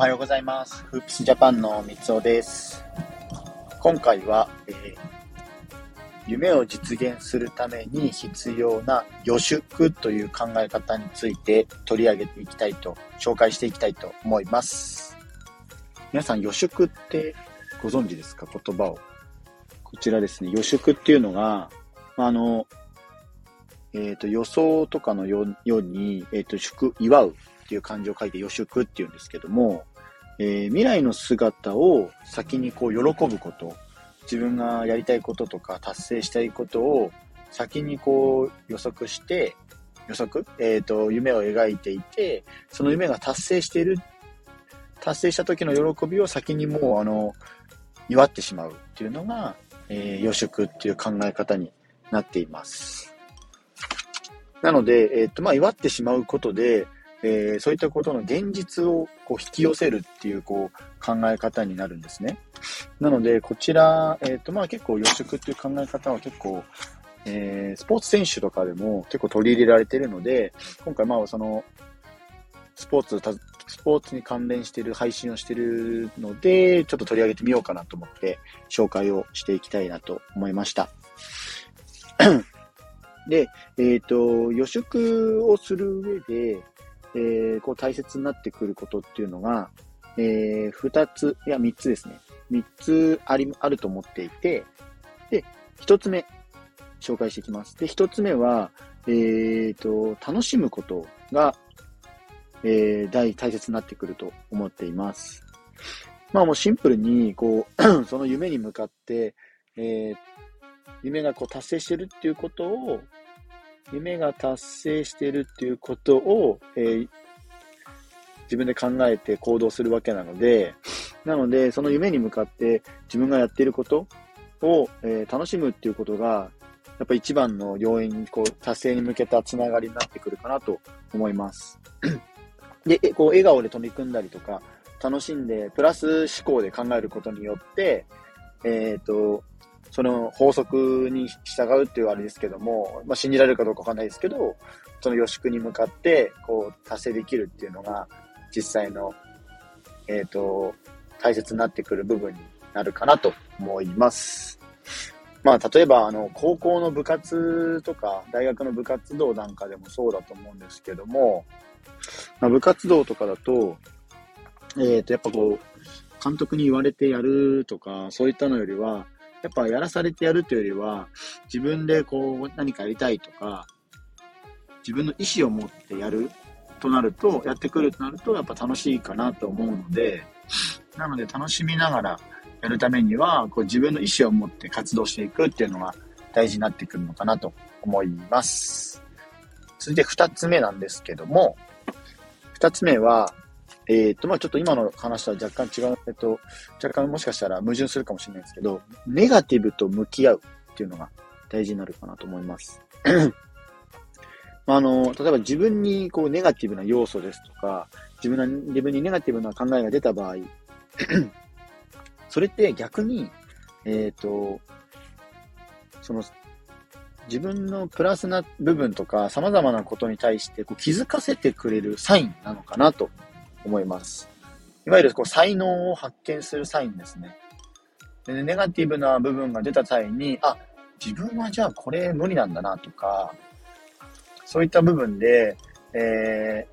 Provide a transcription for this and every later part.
おはようございます。フープスジャパンの三尾です。今回は、えー、夢を実現するために必要な予祝という考え方について取り上げていきたいと、紹介していきたいと思います。皆さん予祝ってご存知ですか？言葉を。こちらですね、予祝っていうのが、あの、えっ、ー、と、予想とかのように、えっ、ー、と、祝、祝うっていう漢字を書いて予祝っていうんですけども、えー、未来の姿を先にこう喜ぶこと、自分がやりたいこととか達成したいことを先にこう予測して、予測？えっ、ー、と、夢を描いていて、その夢が達成している、達成した時の喜びを先にもうあの、祝ってしまうっていうのが、えー、予祝っていう考え方になっています。なので、えっ、ー、と、まあ、祝ってしまうことで、えー、そういったことの現実をこう引き寄せるっていうこう考え方になるんですね。なので、こちら、えっ、ー、と、まあ結構予測っていう考え方は結構、えー、スポーツ選手とかでも結構取り入れられているので、今回まあその、スポーツ、スポーツに関連している配信をしているので、ちょっと取り上げてみようかなと思って紹介をしていきたいなと思いました。で、えっ、ー、と、予測をする上で、えー、こう大切になってくることっていうのが、えー、二つ、いや三つですね。三つあり、あると思っていて、で、一つ目、紹介していきます。で、一つ目は、えー、と、楽しむことが、えー、大、大切になってくると思っています。まあもうシンプルに、こう、その夢に向かって、えー、夢がこう達成してるっていうことを、夢が達成しているっていうことを、えー、自分で考えて行動するわけなので、なので、その夢に向かって自分がやっていることを、えー、楽しむっていうことが、やっぱ一番の要因に、こう、達成に向けたつながりになってくるかなと思います。で、こう、笑顔で取り組んだりとか、楽しんで、プラス思考で考えることによって、えっ、ー、と、その法則に従うっていうあれですけども、まあ、信じられるかどうかわかんないですけど、その予祝に向かって、こう、達成できるっていうのが、実際の、えっ、ー、と、大切になってくる部分になるかなと思います。まあ、例えば、あの、高校の部活とか、大学の部活動なんかでもそうだと思うんですけども、まあ、部活動とかだと、えっ、ー、と、やっぱこう、監督に言われてやるとか、そういったのよりは、やっぱやらされてやるというよりは、自分でこう何かやりたいとか、自分の意思を持ってやるとなると、やってくるとなると、やっぱ楽しいかなと思うので、なので楽しみながらやるためには、こう自分の意思を持って活動していくっていうのが大事になってくるのかなと思います。続いて二つ目なんですけども、二つ目は、えっ、と、まあちょっと今の話とは若干違う、えっと、若干もしかしたら矛盾するかもしれないですけど、ネガティブと向き合うっていうのが大事になるかなと思います。まああの、例えば自分にこうネガティブな要素ですとか、自分な自分にネガティブな考えが出た場合、それって逆に、えっ、ー、と、その、自分のプラスな部分とか様々なことに対してこう気づかせてくれるサインなのかなと思います。いわゆるこう才能を発見するサインですね。でネガティブな部分が出た際に、あ、自分はじゃあこれ無理なんだなとか、そういった部分で、え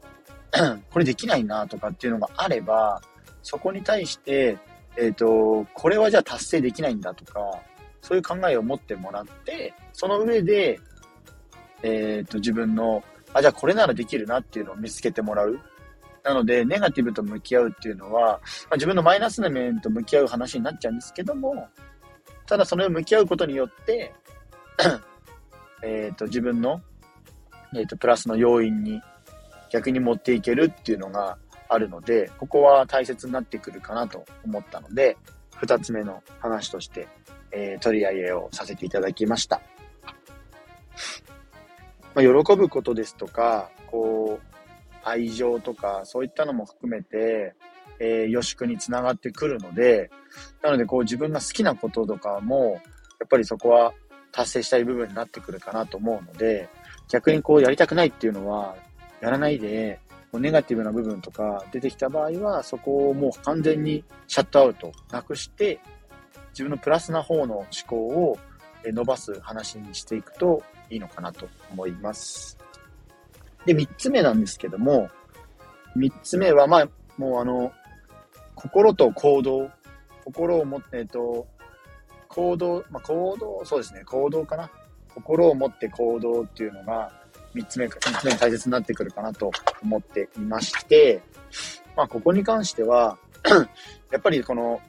ー、これできないなとかっていうのがあれば、そこに対して、えっ、ー、と、これはじゃあ達成できないんだとか、そういう考えを持ってもらって、その上で、えっ、ー、と、自分の、あ、じゃあこれならできるなっていうのを見つけてもらう。なので、ネガティブと向き合うっていうのは、まあ、自分のマイナスな面と向き合う話になっちゃうんですけども、ただそれを向き合うことによって、えっと、自分の、えっ、ー、と、プラスの要因に逆に持っていけるっていうのがあるので、ここは大切になってくるかなと思ったので、二つ目の話として、えー、取り上げをさせていただきました。まあ、喜ぶことですとか、こう、愛情とか、そういったのも含めて、えー、予祝につながってくるので、なので、こう自分が好きなこととかも、やっぱりそこは達成したい部分になってくるかなと思うので、逆にこうやりたくないっていうのは、やらないで、ネガティブな部分とか出てきた場合は、そこをもう完全にシャットアウトなくして、自分のプラスな方の思考を伸ばす話にしていくといいのかなと思います。で、三つ目なんですけども、三つ目は、まあ、もうあの、心と行動、心を持って、えっと、行動、まあ、行動、そうですね、行動かな。心を持って行動っていうのが、三つ目、三つ目に大切になってくるかなと思っていまして、まあ、ここに関しては やっぱりこの、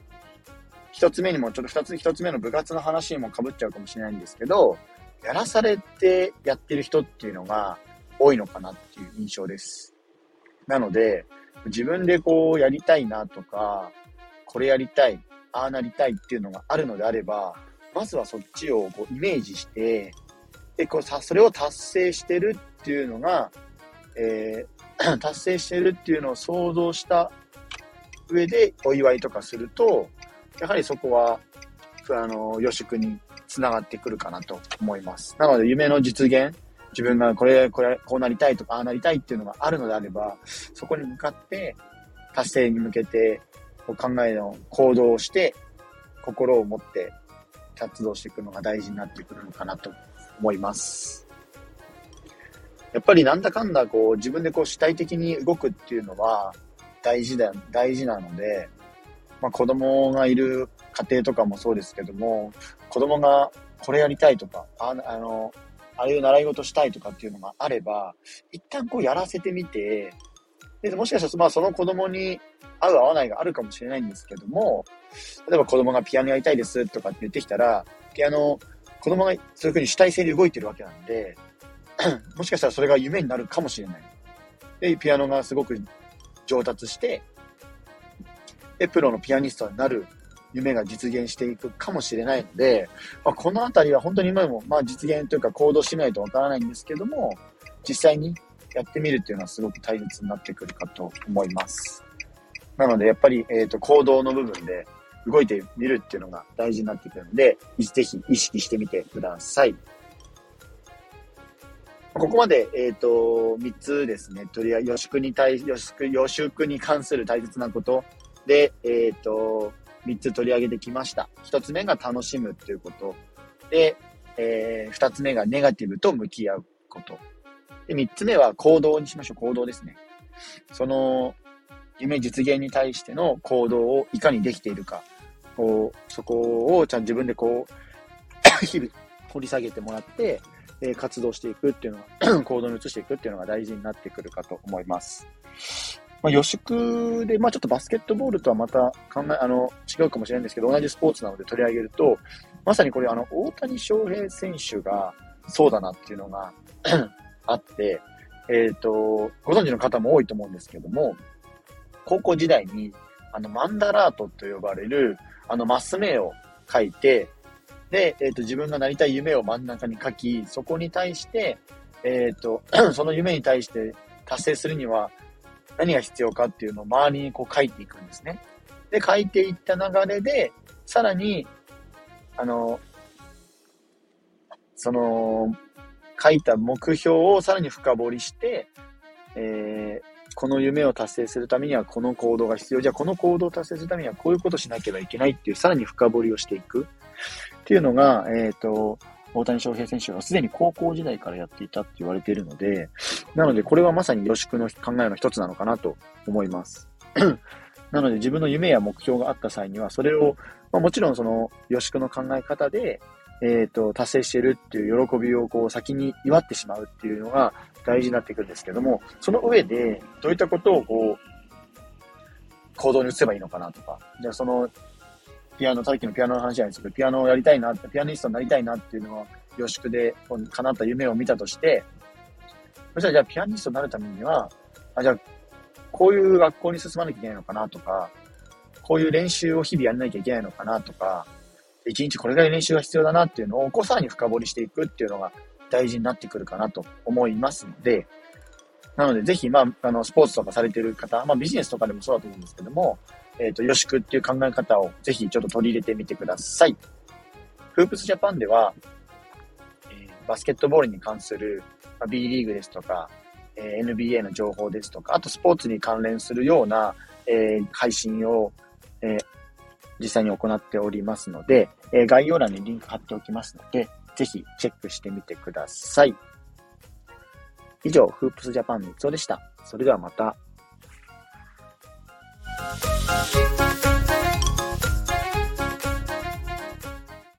一つ目にも、ちょっと二つ、一つ目の部活の話にも被っちゃうかもしれないんですけど、やらされてやってる人っていうのが多いのかなっていう印象です。なので、自分でこうやりたいなとか、これやりたい、ああなりたいっていうのがあるのであれば、まずはそっちをこうイメージして、で、こうさ、それを達成してるっていうのが、えー、達成してるっていうのを想像した上でお祝いとかすると、やはりそこは、あの、予祝につながってくるかなと思います。なので、夢の実現、自分がこれ、これ、こうなりたいとか、ああなりたいっていうのがあるのであれば、そこに向かって、達成に向けて、考えの行動をして、心を持って活動していくのが大事になってくるのかなと思います。やっぱりなんだかんだこう自分でこう主体的に動くっていうのは大事だ、大事なので、まあ、子供がいる家庭とかもそうですけども、子供がこれやりたいとか、ああの、ああいう習い事したいとかっていうのがあれば、一旦こうやらせてみて、で、もしかしたら、まあその子供に合う合わないがあるかもしれないんですけども、例えば子供がピアノやりたいですとかって言ってきたら、ピアノ、子供がそういうふうに主体性で動いてるわけなんで、もしかしたらそれが夢になるかもしれない。で、ピアノがすごく上達して、で、プロのピアニストになる夢が実現していくかもしれないので、まあ、このあたりは本当に今も、まあ、実現というか行動しないとわからないんですけども、実際にやってみるっていうのはすごく大切になってくるかと思います。なので、やっぱり、えっ、ー、と、行動の部分で動いてみるっていうのが大事になってくるので、ぜひ意識してみてください。ここまで、えっ、ー、と、3つですね。とりあえず、予祝に対、予祝、予祝に関する大切なことで、えっ、ー、と、3つ取り上げてきました。1つ目が楽しむっていうこと。で、えー、2つ目がネガティブと向き合うこと。で、3つ目は行動にしましょう。行動ですね。その、夢実現に対しての行動をいかにできているか。こう、そこをちゃん自分でこう、日々掘り下げてもらって、え活動していくっていうのは 行動に移していくっていうのが大事になってくるかと思います。まあ、予祝で、まあ、ちょっとバスケットボールとはまた考え、あの、違うかもしれないんですけど、同じスポーツなので取り上げると、まさにこれ、あの、大谷翔平選手がそうだなっていうのが あって、えっ、ー、と、ご存知の方も多いと思うんですけども、高校時代に、あの、マンダラートと呼ばれる、あの、マス目を書いて、で、えっ、ー、と、自分がなりたい夢を真ん中に書き、そこに対して、えっ、ー、と、その夢に対して達成するには、何が必要かっていうのを周りにこう書いていくんですね。で、書いていった流れで、さらに、あの、その、書いた目標をさらに深掘りして、えー、この夢を達成するためにはこの行動が必要。じゃあこの行動を達成するためにはこういうことしなければいけないっていう、さらに深掘りをしていくっていうのが、えっ、ー、と、大谷翔平選手がすでに高校時代からやっていたって言われているので、なのでこれはまさに予祝の考えの一つなのかなと思います。なので自分の夢や目標があった際には、それを、まあ、もちろんその予祝の考え方で、えっ、ー、と、達成してるっていう喜びをこう先に祝ってしまうっていうのが大事になってくるんですけども、その上でどういったことをこう、行動に移せばいいのかなとか、じゃあそのピアノ、さっきのピアノの話じゃないですけど、ピアノをやりたいな、ピアニストになりたいなっていうのは、予祝で叶った夢を見たとして、そしたらじゃあピアニストになるためには、あ、じゃあ、こういう学校に進まなきゃいけないのかなとか、こういう練習を日々やらなきゃいけないのかなとか、一日これぐらい練習が必要だなっていうのを、こうさらに深掘りしていくっていうのが大事になってくるかなと思いますので、なので、ぜひ、まあ、あの、スポーツとかされてる方、まあ、ビジネスとかでもそうだと思うんですけども、えっ、ー、と、よしくっていう考え方をぜひちょっと取り入れてみてください。フープスジャパンでは、えー、バスケットボールに関する、まあ、B リーグですとか、え NBA の情報ですとか、あとスポーツに関連するような、え配信を、え実際に行っておりますので、え概要欄にリンク貼っておきますので、ぜひチェックしてみてください。以上、フープスジャパン三つおでした。それではまた。Thank you.